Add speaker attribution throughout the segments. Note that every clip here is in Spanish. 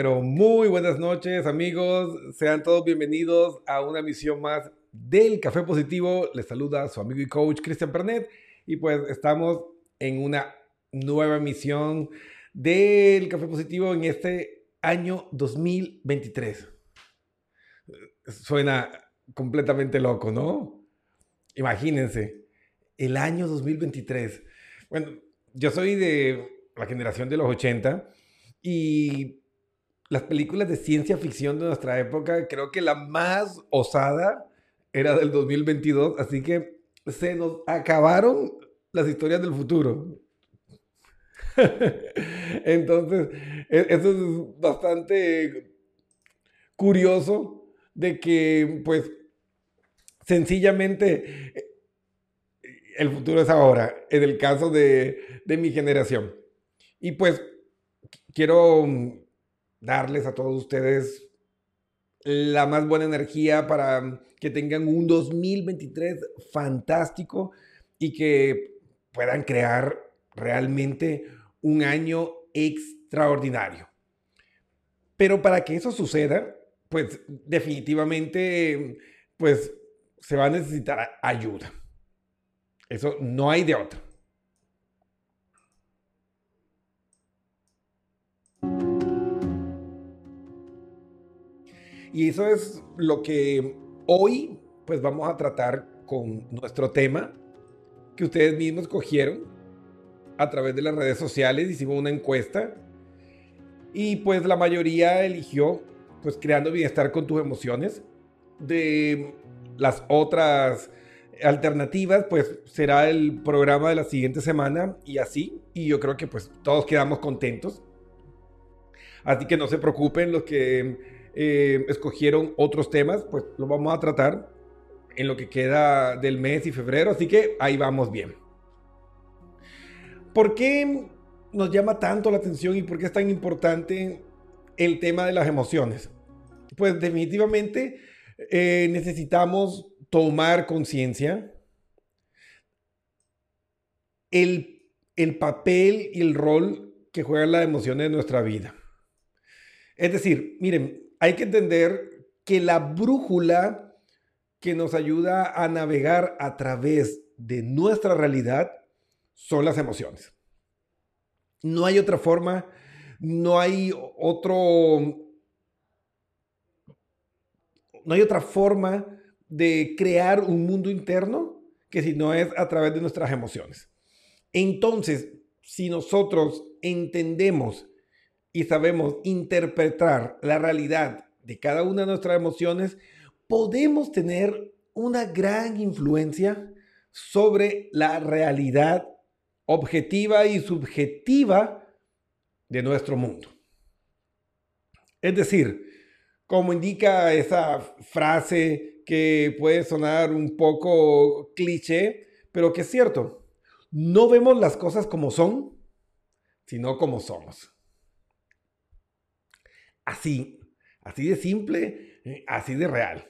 Speaker 1: pero muy buenas noches, amigos. Sean todos bienvenidos a una misión más del Café Positivo. Les saluda su amigo y coach Cristian Pernet. Y pues estamos en una nueva misión del Café Positivo en este año 2023. Suena completamente loco, ¿no? Imagínense, el año 2023. Bueno, yo soy de la generación de los 80 y las películas de ciencia ficción de nuestra época, creo que la más osada era del 2022, así que se nos acabaron las historias del futuro. Entonces, e- eso es bastante curioso de que, pues, sencillamente eh, el futuro es ahora, en el caso de, de mi generación. Y pues, quiero darles a todos ustedes la más buena energía para que tengan un 2023 fantástico y que puedan crear realmente un año extraordinario. Pero para que eso suceda, pues definitivamente, pues se va a necesitar ayuda. Eso no hay de otra. Y eso es lo que hoy pues vamos a tratar con nuestro tema que ustedes mismos cogieron a través de las redes sociales, hicimos una encuesta y pues la mayoría eligió pues creando bienestar con tus emociones. De las otras alternativas pues será el programa de la siguiente semana y así y yo creo que pues todos quedamos contentos. Así que no se preocupen los que eh, escogieron otros temas, pues los vamos a tratar en lo que queda del mes y febrero, así que ahí vamos bien. ¿Por qué nos llama tanto la atención y por qué es tan importante el tema de las emociones? Pues definitivamente eh, necesitamos tomar conciencia el, el papel y el rol que juegan las emociones en nuestra vida. Es decir, miren, hay que entender que la brújula que nos ayuda a navegar a través de nuestra realidad son las emociones. No hay otra forma, no hay otro, no hay otra forma de crear un mundo interno que si no es a través de nuestras emociones. Entonces, si nosotros entendemos y sabemos interpretar la realidad de cada una de nuestras emociones, podemos tener una gran influencia sobre la realidad objetiva y subjetiva de nuestro mundo. Es decir, como indica esa frase que puede sonar un poco cliché, pero que es cierto, no vemos las cosas como son, sino como somos. Así, así de simple, eh, así de real.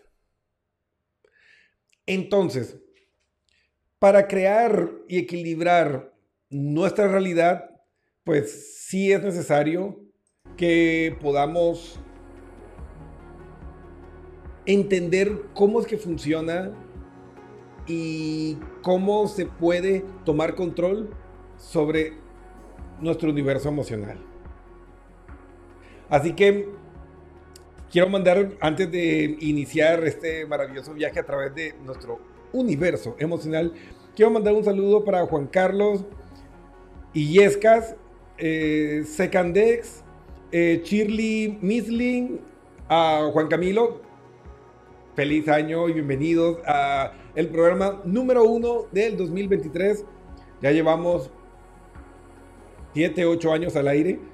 Speaker 1: Entonces, para crear y equilibrar nuestra realidad, pues sí es necesario que podamos entender cómo es que funciona y cómo se puede tomar control sobre nuestro universo emocional. Así que quiero mandar, antes de iniciar este maravilloso viaje a través de nuestro universo emocional, quiero mandar un saludo para Juan Carlos Illescas, eh, Secandex, eh, Shirley Misling, a Juan Camilo. Feliz año y bienvenidos a el programa número uno del 2023. Ya llevamos 7, 8 años al aire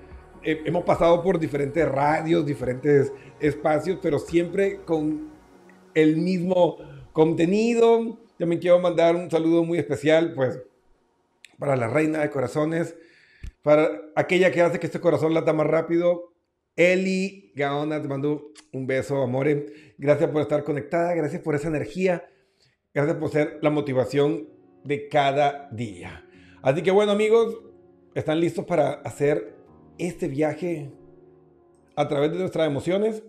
Speaker 1: hemos pasado por diferentes radios, diferentes espacios, pero siempre con el mismo contenido. También quiero mandar un saludo muy especial, pues, para la reina de corazones, para aquella que hace que este corazón lata más rápido. Eli Gaona, te mando un beso, amore. Gracias por estar conectada, gracias por esa energía, gracias por ser la motivación de cada día. Así que bueno, amigos, ¿están listos para hacer este viaje a través de nuestras emociones.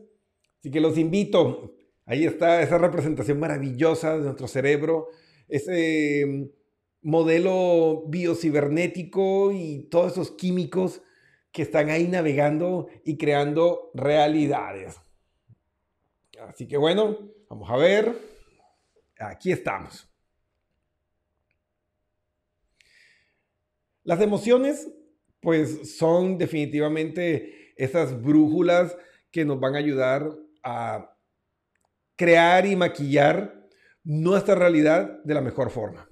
Speaker 1: Así que los invito. Ahí está esa representación maravillosa de nuestro cerebro, ese mm, modelo biocibernético y todos esos químicos que están ahí navegando y creando realidades. Así que bueno, vamos a ver. Aquí estamos. Las emociones pues son definitivamente esas brújulas que nos van a ayudar a crear y maquillar nuestra realidad de la mejor forma.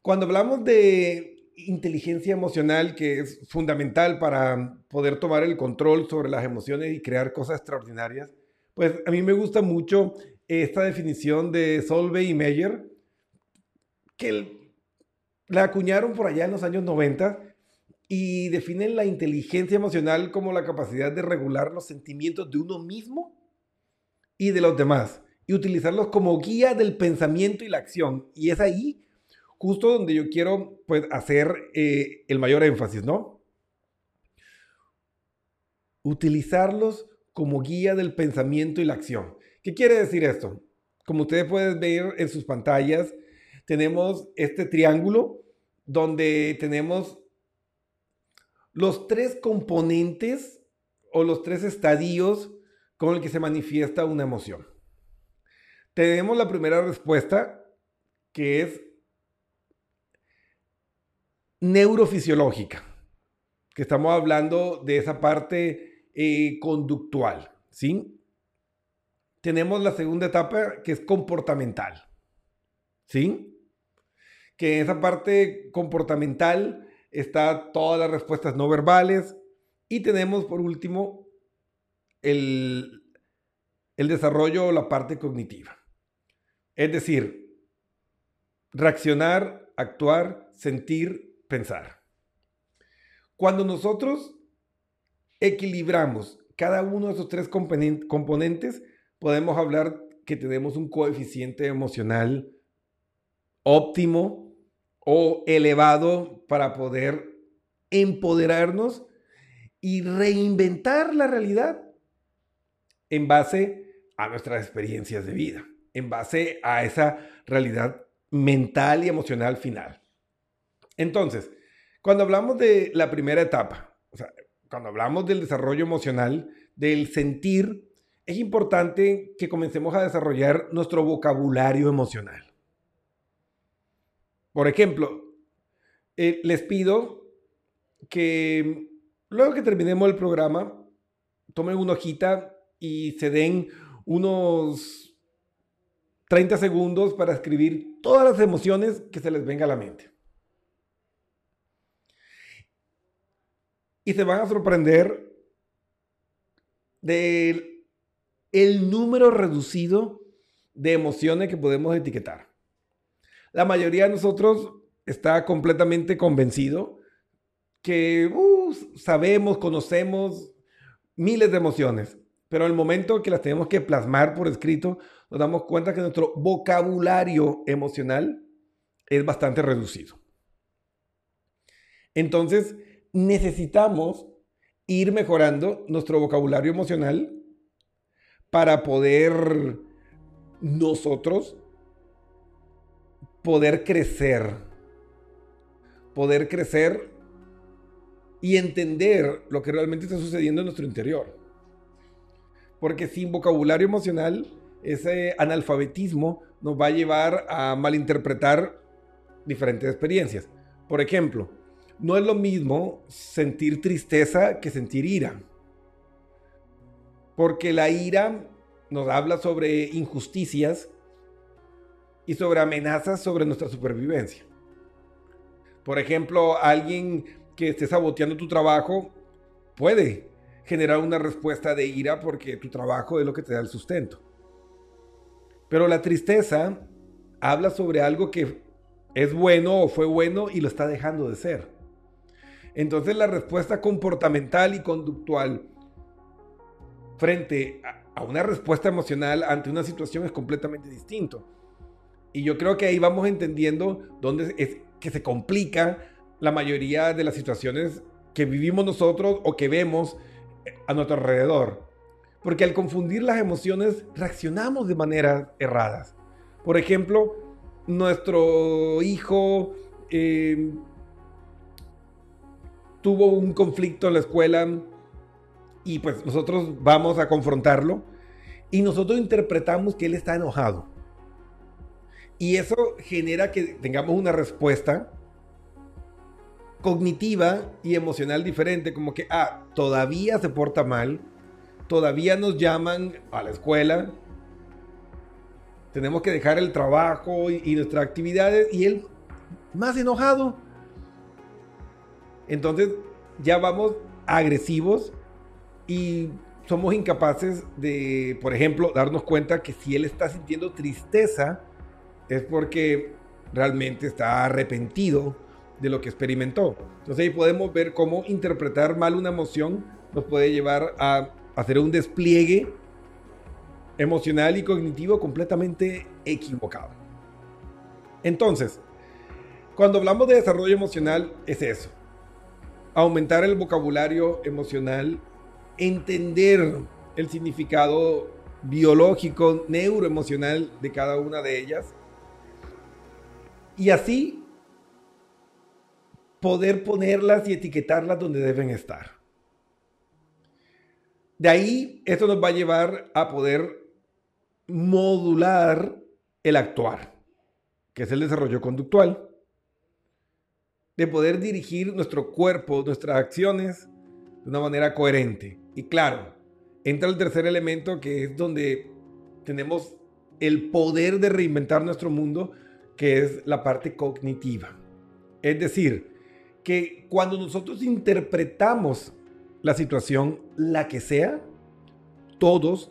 Speaker 1: Cuando hablamos de inteligencia emocional, que es fundamental para poder tomar el control sobre las emociones y crear cosas extraordinarias, pues a mí me gusta mucho esta definición de Solveig y Meyer, que la acuñaron por allá en los años 90 y definen la inteligencia emocional como la capacidad de regular los sentimientos de uno mismo y de los demás y utilizarlos como guía del pensamiento y la acción. Y es ahí justo donde yo quiero pues hacer eh, el mayor énfasis, ¿no? Utilizarlos como guía del pensamiento y la acción. ¿Qué quiere decir esto? Como ustedes pueden ver en sus pantallas, tenemos este triángulo donde tenemos los tres componentes o los tres estadios con el que se manifiesta una emoción. Tenemos la primera respuesta, que es neurofisiológica, que estamos hablando de esa parte eh, conductual, ¿sí? Tenemos la segunda etapa, que es comportamental, ¿sí? Que esa parte comportamental está todas las respuestas no verbales Y tenemos por último el, el desarrollo o la parte cognitiva. Es decir, reaccionar, actuar, sentir, pensar. Cuando nosotros equilibramos cada uno de esos tres componentes, podemos hablar que tenemos un coeficiente emocional óptimo o elevado para poder empoderarnos y reinventar la realidad en base a nuestras experiencias de vida, en base a esa realidad mental y emocional final. Entonces, cuando hablamos de la primera etapa, o sea, cuando hablamos del desarrollo emocional, del sentir, es importante que comencemos a desarrollar nuestro vocabulario emocional. Por ejemplo, eh, les pido que luego que terminemos el programa, tomen una hojita y se den unos 30 segundos para escribir todas las emociones que se les venga a la mente. Y se van a sorprender del el número reducido de emociones que podemos etiquetar. La mayoría de nosotros está completamente convencido que uh, sabemos, conocemos miles de emociones, pero el momento que las tenemos que plasmar por escrito, nos damos cuenta que nuestro vocabulario emocional es bastante reducido. Entonces, necesitamos ir mejorando nuestro vocabulario emocional para poder nosotros poder crecer, poder crecer y entender lo que realmente está sucediendo en nuestro interior. Porque sin vocabulario emocional, ese analfabetismo nos va a llevar a malinterpretar diferentes experiencias. Por ejemplo, no es lo mismo sentir tristeza que sentir ira. Porque la ira nos habla sobre injusticias y sobre amenazas sobre nuestra supervivencia. Por ejemplo, alguien que esté saboteando tu trabajo puede generar una respuesta de ira porque tu trabajo es lo que te da el sustento. Pero la tristeza habla sobre algo que es bueno o fue bueno y lo está dejando de ser. Entonces la respuesta comportamental y conductual frente a una respuesta emocional ante una situación es completamente distinto. Y yo creo que ahí vamos entendiendo dónde es que se complica la mayoría de las situaciones que vivimos nosotros o que vemos a nuestro alrededor. Porque al confundir las emociones reaccionamos de maneras erradas. Por ejemplo, nuestro hijo eh, tuvo un conflicto en la escuela y pues nosotros vamos a confrontarlo y nosotros interpretamos que él está enojado. Y eso genera que tengamos una respuesta cognitiva y emocional diferente, como que, ah, todavía se porta mal, todavía nos llaman a la escuela, tenemos que dejar el trabajo y, y nuestras actividades, y él más enojado, entonces ya vamos agresivos y somos incapaces de, por ejemplo, darnos cuenta que si él está sintiendo tristeza es porque realmente está arrepentido de lo que experimentó. Entonces ahí podemos ver cómo interpretar mal una emoción nos puede llevar a hacer un despliegue emocional y cognitivo completamente equivocado. Entonces, cuando hablamos de desarrollo emocional es eso, aumentar el vocabulario emocional, entender el significado biológico, neuroemocional de cada una de ellas y así poder ponerlas y etiquetarlas donde deben estar. De ahí, esto nos va a llevar a poder modular el actuar, que es el desarrollo conductual de poder dirigir nuestro cuerpo, nuestras acciones de una manera coherente. Y claro, entra el tercer elemento que es donde tenemos el poder de reinventar nuestro mundo, que es la parte cognitiva. Es decir, que cuando nosotros interpretamos la situación, la que sea, todos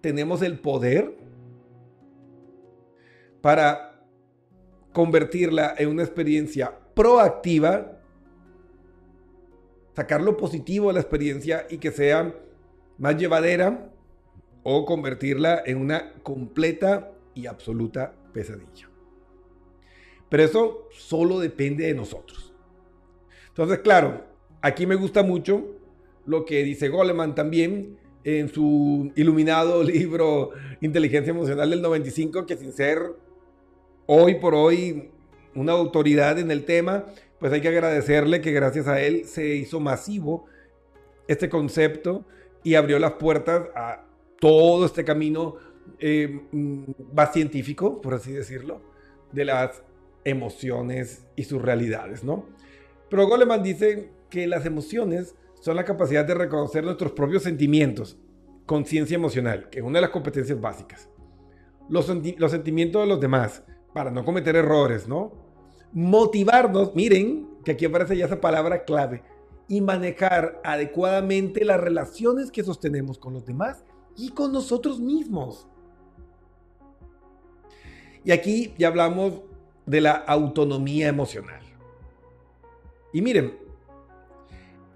Speaker 1: tenemos el poder para convertirla en una experiencia proactiva, sacar lo positivo de la experiencia y que sea más llevadera o convertirla en una completa y absoluta pesadilla. Pero eso solo depende de nosotros. Entonces, claro, aquí me gusta mucho lo que dice Goleman también en su iluminado libro Inteligencia Emocional del 95, que sin ser hoy por hoy una autoridad en el tema, pues hay que agradecerle que gracias a él se hizo masivo este concepto y abrió las puertas a todo este camino eh, mm, más científico, por así decirlo, de las emociones y sus realidades, ¿no? Pero Goleman dice que las emociones son la capacidad de reconocer nuestros propios sentimientos, conciencia emocional, que es una de las competencias básicas. Los, sentimientos de los demás, para no cometer errores, ¿no? Motivarnos, miren, que aquí aparece ya esa palabra clave, y manejar adecuadamente las relaciones que sostenemos con los demás y con nosotros mismos. Y aquí ya hablamos de la autonomía emocional. Y miren,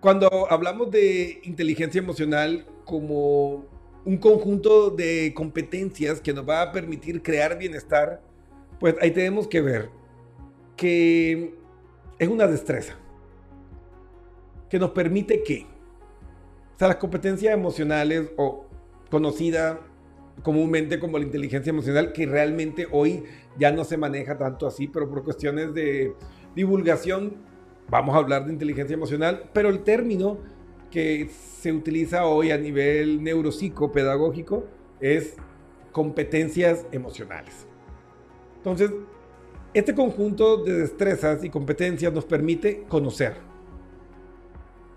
Speaker 1: cuando hablamos de inteligencia emocional como un conjunto de competencias que nos va a permitir crear bienestar, pues ahí tenemos que ver que es una destreza que nos permite que, o sea, las competencias emocionales o conocida comúnmente como la inteligencia emocional, que realmente hoy ya no se maneja tanto así, pero por cuestiones de divulgación vamos a hablar de inteligencia emocional, pero el término que se utiliza hoy a nivel neuropsicopedagógico es competencias emocionales. Entonces, este conjunto de destrezas y competencias nos permite conocer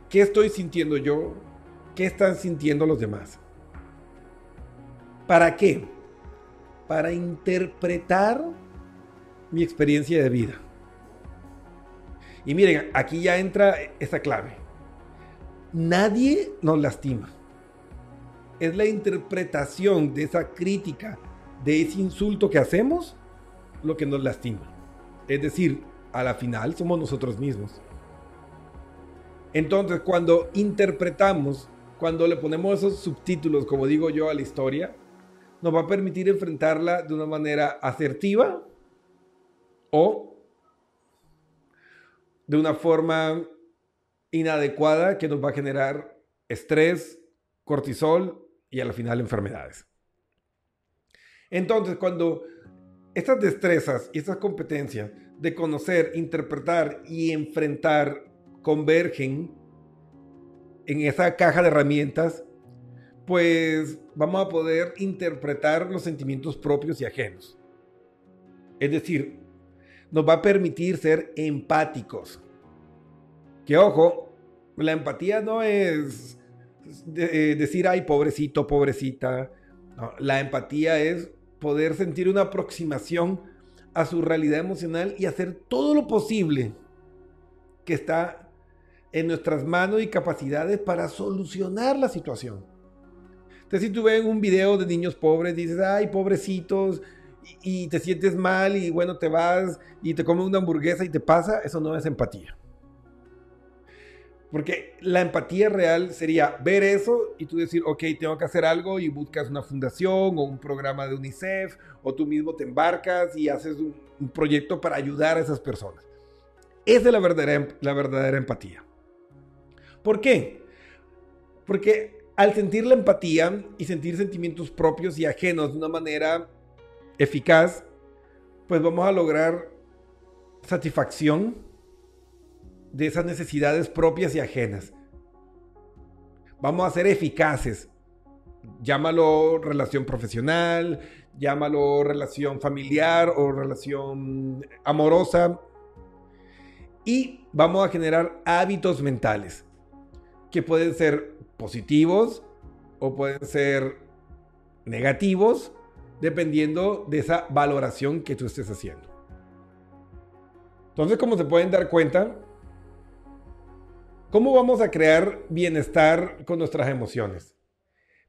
Speaker 1: qué estoy sintiendo yo, qué están sintiendo los demás ¿Para qué? Para interpretar mi experiencia de vida. Y miren, aquí ya entra esa clave. Nadie nos lastima. Es la interpretación de esa crítica, de ese insulto que hacemos, lo que nos lastima. Es decir, a la final somos nosotros mismos. Entonces, cuando interpretamos, cuando le ponemos esos subtítulos, como digo yo, a la historia, nos va a permitir enfrentarla de una manera asertiva o de una forma inadecuada que nos va a generar estrés, cortisol y a la final enfermedades. Entonces, cuando estas destrezas y estas competencias de conocer, interpretar y enfrentar convergen en esa caja de herramientas, pues vamos a poder interpretar los sentimientos propios y ajenos. Es decir, nos va a permitir ser empáticos. Que ojo, la empatía no es eh, decir, ay, pobrecito, pobrecita. la empatía es poder sentir una aproximación a su realidad emocional y hacer todo lo posible que está en nuestras manos y capacidades para solucionar la situación. Entonces, si tú ves un video de niños pobres, dices, ay, pobrecitos, y, te sientes mal y bueno, te vas y te comes una hamburguesa y te pasa, eso no es empatía. Porque la empatía real sería ver eso y tú decir, ok, tengo que hacer algo y buscas una fundación o un programa de UNICEF o tú mismo te embarcas y haces un, un proyecto para ayudar a esas personas. Esa es la verdadera, la verdadera empatía. ¿Por qué? Porque al sentir la empatía y sentir sentimientos propios y ajenos de una manera eficaz, pues vamos a lograr satisfacción de esas necesidades propias y ajenas. Vamos a ser eficaces. Llámalo relación profesional, llámalo relación familiar o relación amorosa. Y vamos a generar hábitos mentales que pueden ser positivos o pueden ser negativos, dependiendo de esa valoración que tú estés haciendo. Entonces, como se pueden dar cuenta, ¿Cómo vamos a crear bienestar con nuestras emociones?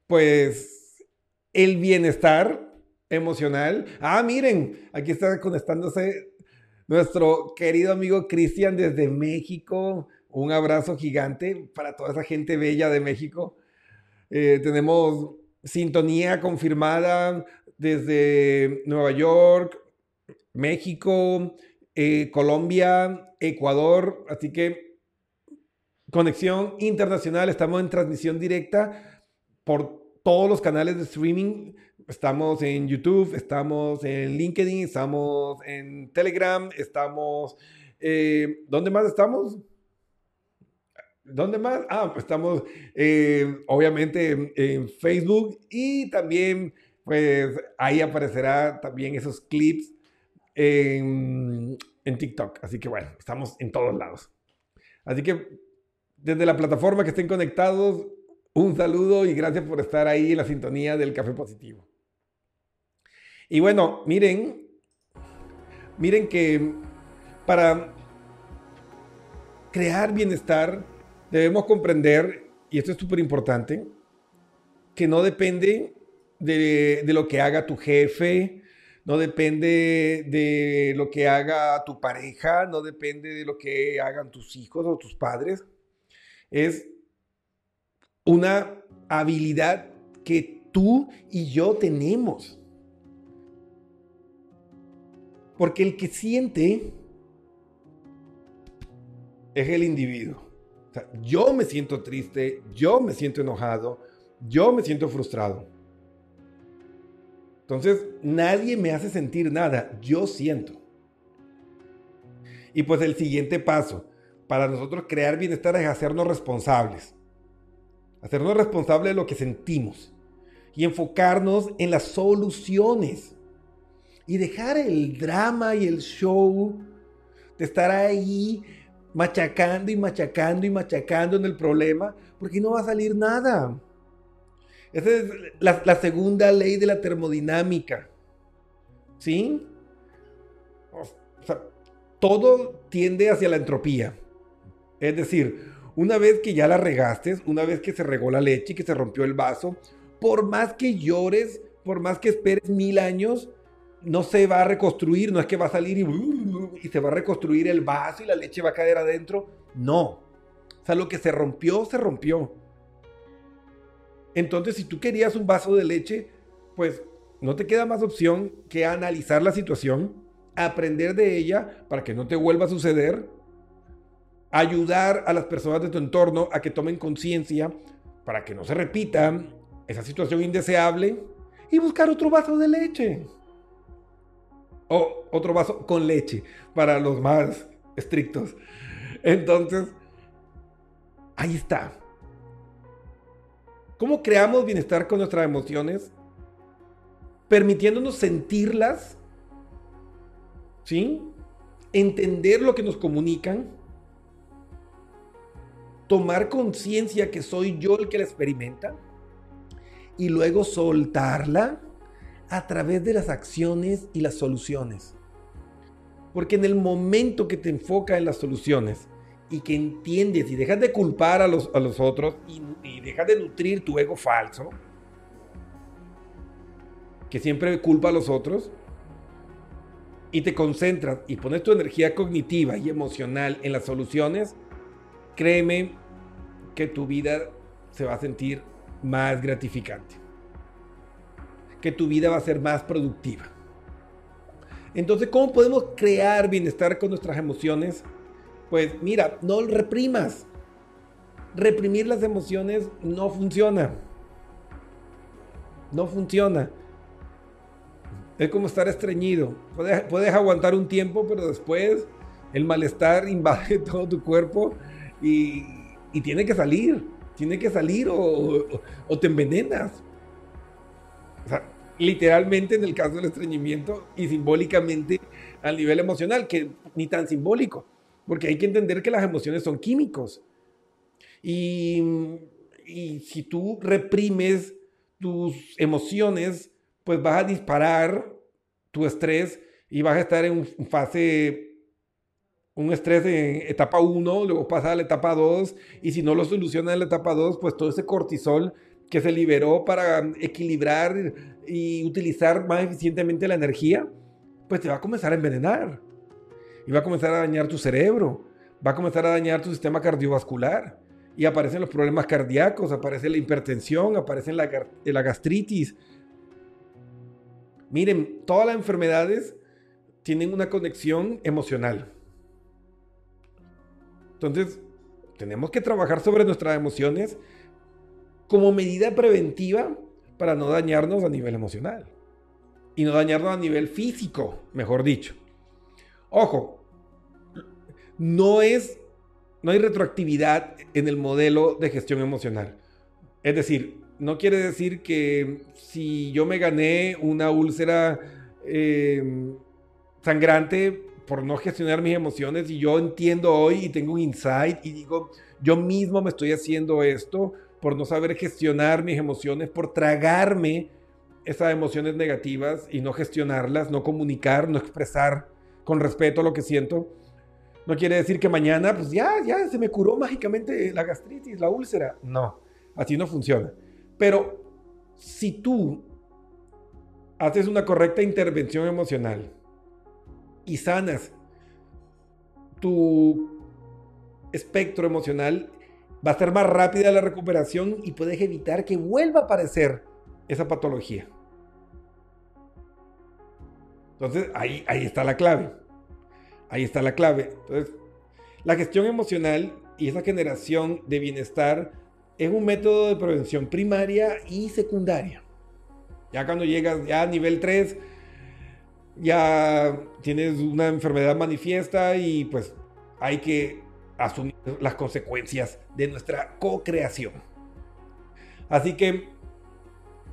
Speaker 1: Pues el bienestar emocional. Ah, miren, aquí está conectándose nuestro querido amigo Cristian desde México. Un abrazo gigante para toda esa gente bella de México. Eh, tenemos sintonía confirmada desde Nueva York, México, eh, Colombia, Ecuador. Así que conexión internacional. Estamos en transmisión directa por todos los canales de streaming. Estamos en YouTube, estamos en LinkedIn, estamos en Telegram, estamos... Eh, ¿Dónde más estamos? ¿Dónde más? Ah, pues estamos eh, obviamente en, Facebook y también pues ahí aparecerá también esos clips en, en TikTok. Así que bueno, estamos en todos lados. Así que desde la plataforma que estén conectados, un saludo y gracias por estar ahí en la sintonía del Café Positivo. Y bueno, miren, miren que para crear bienestar debemos comprender, y esto es súper importante, que no depende de, de, lo que haga tu jefe, no depende de lo que haga tu pareja, no depende de lo que hagan tus hijos o tus padres. Es una habilidad que tú y yo tenemos. Porque el que siente es el individuo. Yo me siento triste, yo me siento enojado, yo me siento frustrado. Entonces, nadie me hace sentir nada, yo siento. Y pues el siguiente paso para nosotros crear bienestar es hacernos responsables hacernos responsables de lo que sentimos y enfocarnos en las soluciones y dejar el drama y el show de estar ahí machacando y machacando y machacando en el problema porque no va a salir nada. Esa es la, segunda ley de la termodinámica. ¿Sí? O sea, todo tiende hacia la entropía. Es decir, una vez que ya la regaste, una vez que se regó la leche y que se rompió el vaso, por más que llores, por más que esperes mil años, no se va a reconstruir, no es que va a salir y, se va a reconstruir el vaso y la leche va a caer adentro. No. O sea, lo que se rompió, se rompió. Entonces, si tú querías un vaso de leche, pues no te queda más opción que analizar la situación, aprender de ella para que no te vuelva a suceder ayudar a las personas de tu entorno a que tomen conciencia para que no se repita esa situación indeseable y buscar otro vaso de leche. Otro vaso con leche para los más estrictos. Entonces, ahí está. ¿Cómo creamos bienestar con nuestras emociones? Permitiéndonos sentirlas, ¿sí? Entender lo que nos comunican tomar conciencia que soy yo el que la experimenta y luego soltarla a través de las acciones y las soluciones. Porque en el momento que te enfoca en las soluciones y que entiendes y dejas de culpar a los, a los otros y, y dejas de nutrir tu ego falso, que siempre culpa a los otros, y te concentras y pones tu energía cognitiva y emocional en las soluciones, créeme que tu vida se va a sentir más gratificante. Que tu vida va a ser más productiva. Entonces, ¿cómo podemos crear bienestar con nuestras emociones? Pues mira, no reprimas. Reprimir las emociones no funciona. No funciona. Es como estar estreñido. Puedes, aguantar un tiempo, pero después el malestar invade todo tu cuerpo y, tiene que salir, tiene que salir o, te envenenas. O sea, literalmente en el caso del estreñimiento y simbólicamente al nivel emocional, que ni tan simbólico, porque hay que entender que las emociones son químicos. Y, y si tú reprimes tus emociones, pues vas a disparar tu estrés y vas a estar en fase un estrés en etapa 1, luego pasa a la etapa 2 y si no lo soluciona en la etapa 2, pues todo ese cortisol que se liberó para equilibrar y utilizar más eficientemente la energía, pues te va a comenzar a envenenar. Y va a comenzar a dañar tu cerebro, va a comenzar a dañar tu sistema cardiovascular. Y aparecen los problemas cardíacos, aparece la hipertensión, aparece la, la gastritis. Miren, todas las enfermedades tienen una conexión emocional. Entonces, tenemos que trabajar sobre nuestras emociones como medida preventiva para no dañarnos a nivel emocional. Y no dañarnos a nivel físico, mejor dicho. Ojo, no es no hay retroactividad en el modelo de gestión emocional. Es decir, no quiere decir que si yo me gané una úlcera eh, sangrante por no gestionar mis emociones y yo entiendo hoy y tengo un insight y digo, yo mismo me estoy haciendo esto por no saber gestionar mis emociones, por tragarme esas emociones negativas y no gestionarlas, no comunicar, no expresar con respeto lo que siento. No quiere decir que mañana, pues ya, ya se me curó mágicamente la gastritis, la úlcera. No, así no funciona. Pero si tú haces una correcta intervención emocional, y sanas tu espectro emocional, va a ser más rápida la recuperación y puedes evitar que vuelva a aparecer esa patología. Entonces, ahí, ahí está la clave. Ahí está la clave. Entonces, la gestión emocional y esa generación de bienestar es un método de prevención primaria y secundaria. Ya cuando llegas ya a nivel 3, ya tienes una enfermedad manifiesta y pues hay que asumir las consecuencias de nuestra co-creación. Así que,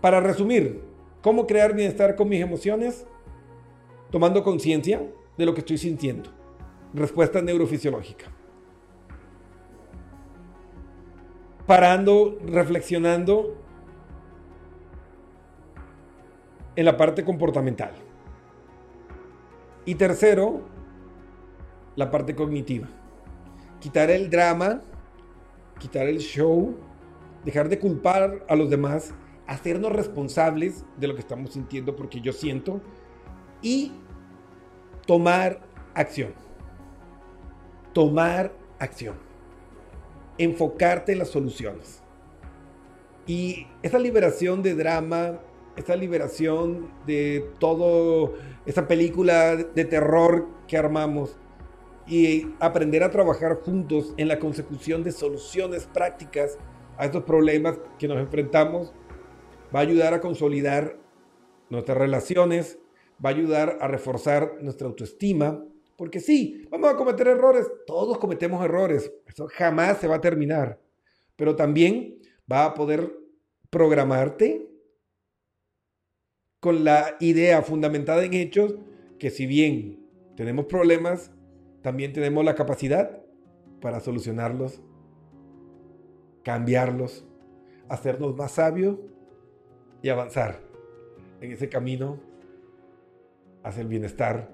Speaker 1: para resumir, ¿cómo crear bienestar con mis emociones? Tomando conciencia de lo que estoy sintiendo. Respuesta neurofisiológica. Parando, reflexionando en la parte comportamental. Y tercero, la parte cognitiva. Quitar el drama, quitar el show, dejar de culpar a los demás, hacernos responsables de lo que estamos sintiendo porque yo siento y tomar acción. Tomar acción. Enfocarte en las soluciones. Y esa liberación de drama, esa liberación de todo esa película de terror que armamos y aprender a trabajar juntos en la consecución de soluciones prácticas a estos problemas que nos enfrentamos va a ayudar a consolidar nuestras relaciones, va a ayudar a reforzar nuestra autoestima, porque sí, vamos a cometer errores, todos cometemos errores, eso jamás se va a terminar, pero también va a poder programarte con la idea fundamentada en hechos que si bien tenemos problemas, también tenemos la capacidad para solucionarlos, cambiarlos, hacernos más sabios y avanzar en ese camino hacia el bienestar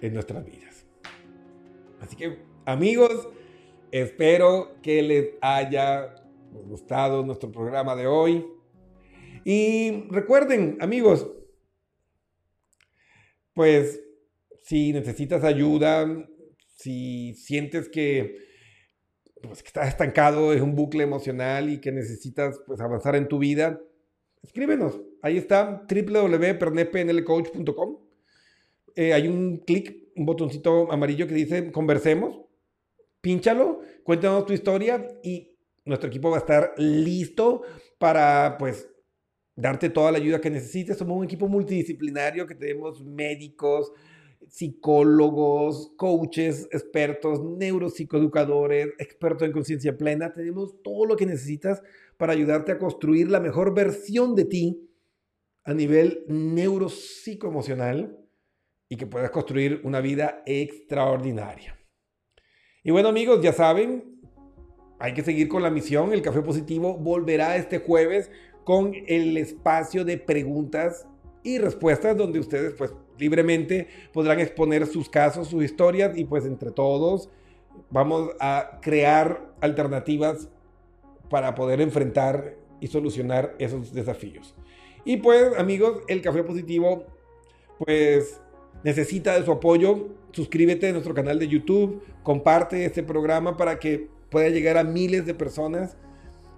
Speaker 1: en nuestras vidas. Así que amigos, espero que les haya gustado nuestro programa de hoy. Y recuerden, amigos, pues si necesitas ayuda, si sientes que, pues, que estás estancado, es un bucle emocional y que necesitas pues, avanzar en tu vida, escríbenos. Ahí está www.pernepnlcoach.com. Eh, hay un clic, un botoncito amarillo que dice conversemos. Pínchalo, cuéntanos tu historia y nuestro equipo va a estar listo para pues darte toda la ayuda que necesites. Somos un equipo multidisciplinario que tenemos médicos, psicólogos, coaches, expertos, neuropsicoeducadores, expertos en conciencia plena. Tenemos todo lo que necesitas para ayudarte a construir la mejor versión de ti a nivel neuropsicoemocional y que puedas construir una vida extraordinaria. Y bueno amigos, ya saben, hay que seguir con la misión. El Café Positivo volverá este jueves con el espacio de preguntas y respuestas donde ustedes pues libremente podrán exponer sus casos, sus historias y pues entre todos vamos a crear alternativas para poder enfrentar y solucionar esos desafíos. Y pues amigos, el café positivo pues necesita de su apoyo. Suscríbete a nuestro canal de YouTube, comparte este programa para que pueda llegar a miles de personas.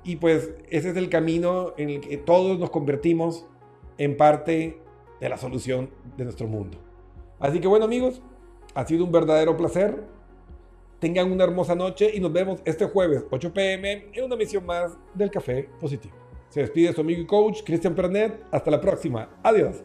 Speaker 1: Y pues ese es el camino en el que todos nos convertimos en parte de la solución de nuestro mundo. Así que bueno amigos, ha sido un verdadero placer. Tengan una hermosa noche y nos vemos este jueves 8 pm en una misión más del Café Positivo. Se despide su amigo y coach Cristian Pernet. Hasta la próxima. Adiós.